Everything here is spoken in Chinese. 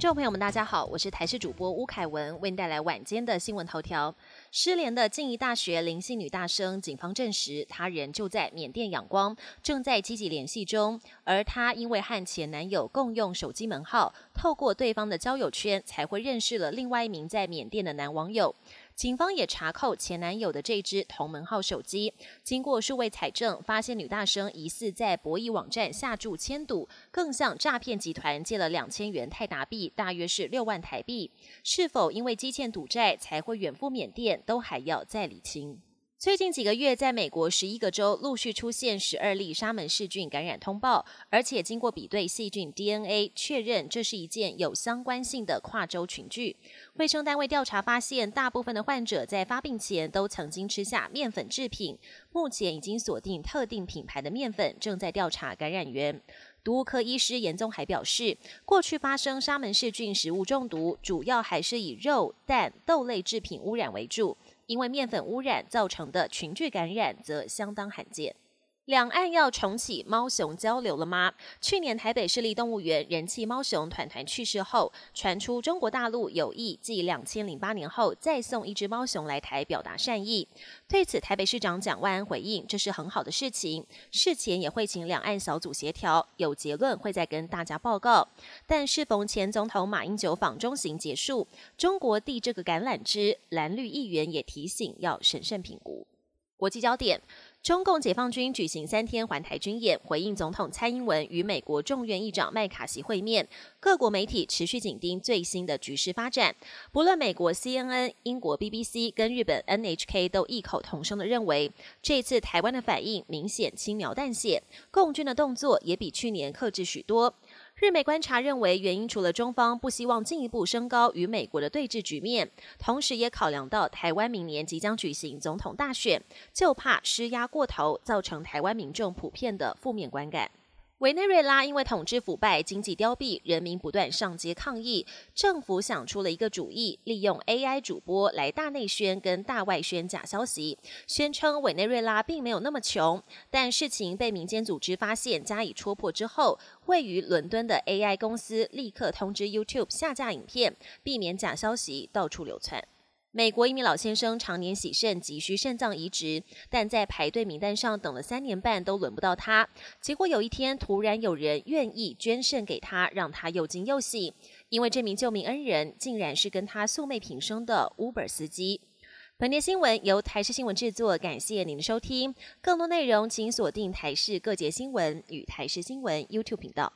听众朋友们，大家好，我是台视主播吴凯文，为您带来晚间的新闻头条。失联的静宜大学林姓女大生，警方证实她人就在缅甸仰光，正在积极联系中。而她因为和前男友共用手机门号，透过对方的交友圈，才会认识了另外一名在缅甸的男网友。警方也查扣前男友的这只同门号手机，经过数位采证，发现女大生疑似在博弈网站下注签赌，更向诈骗集团借了两千元泰达币，大约是六万台币。是否因为积欠赌债才会远赴缅甸，都还要再理清。最近几个月，在美国十一个州陆续出现十二例沙门氏菌感染通报，而且经过比对细菌 DNA，确认这是一件有相关性的跨州群聚。卫生单位调查发现，大部分的患者在发病前都曾经吃下面粉制品。目前已经锁定特定品牌的面粉，正在调查感染源。毒物科医师严宗海表示，过去发生沙门氏菌食物中毒，主要还是以肉、蛋、豆类制品污染为主。因为面粉污染造成的群聚感染则相当罕见。两岸要重启猫熊交流了吗？去年台北市立动物园人气猫熊团团去世后，传出中国大陆有意继两千零八年后再送一只猫熊来台表达善意。对此，台北市长蒋万安回应：“这是很好的事情，事前也会请两岸小组协调，有结论会再跟大家报告。”但适逢前总统马英九访中行结束，中国递这个橄榄枝，蓝绿议员也提醒要审慎评估。国际焦点。中共解放军举行三天环台军演，回应总统蔡英文与美国众院议长麦卡锡会面。各国媒体持续紧盯最新的局势发展。不论美国 CNN、英国 BBC 跟日本 NHK 都异口同声的认为，这次台湾的反应明显轻描淡写，共军的动作也比去年克制许多。日美观察认为，原因除了中方不希望进一步升高与美国的对峙局面，同时也考量到台湾明年即将举行总统大选，就怕施压过头，造成台湾民众普遍的负面观感。委内瑞拉因为统治腐败、经济凋敝，人民不断上街抗议。政府想出了一个主意，利用 AI 主播来大内宣跟大外宣假消息，宣称委内瑞拉并没有那么穷。但事情被民间组织发现，加以戳破之后，位于伦敦的 AI 公司立刻通知 YouTube 下架影片，避免假消息到处流窜。美国一名老先生常年洗肾，急需肾脏移植，但在排队名单上等了三年半都轮不到他。结果有一天，突然有人愿意捐肾给他，让他又惊又喜。因为这名救命恩人竟然是跟他素昧平生的 Uber 司机。本节新闻由台视新闻制作，感谢您的收听。更多内容请锁定台视各节新闻与台视新闻 YouTube 频道。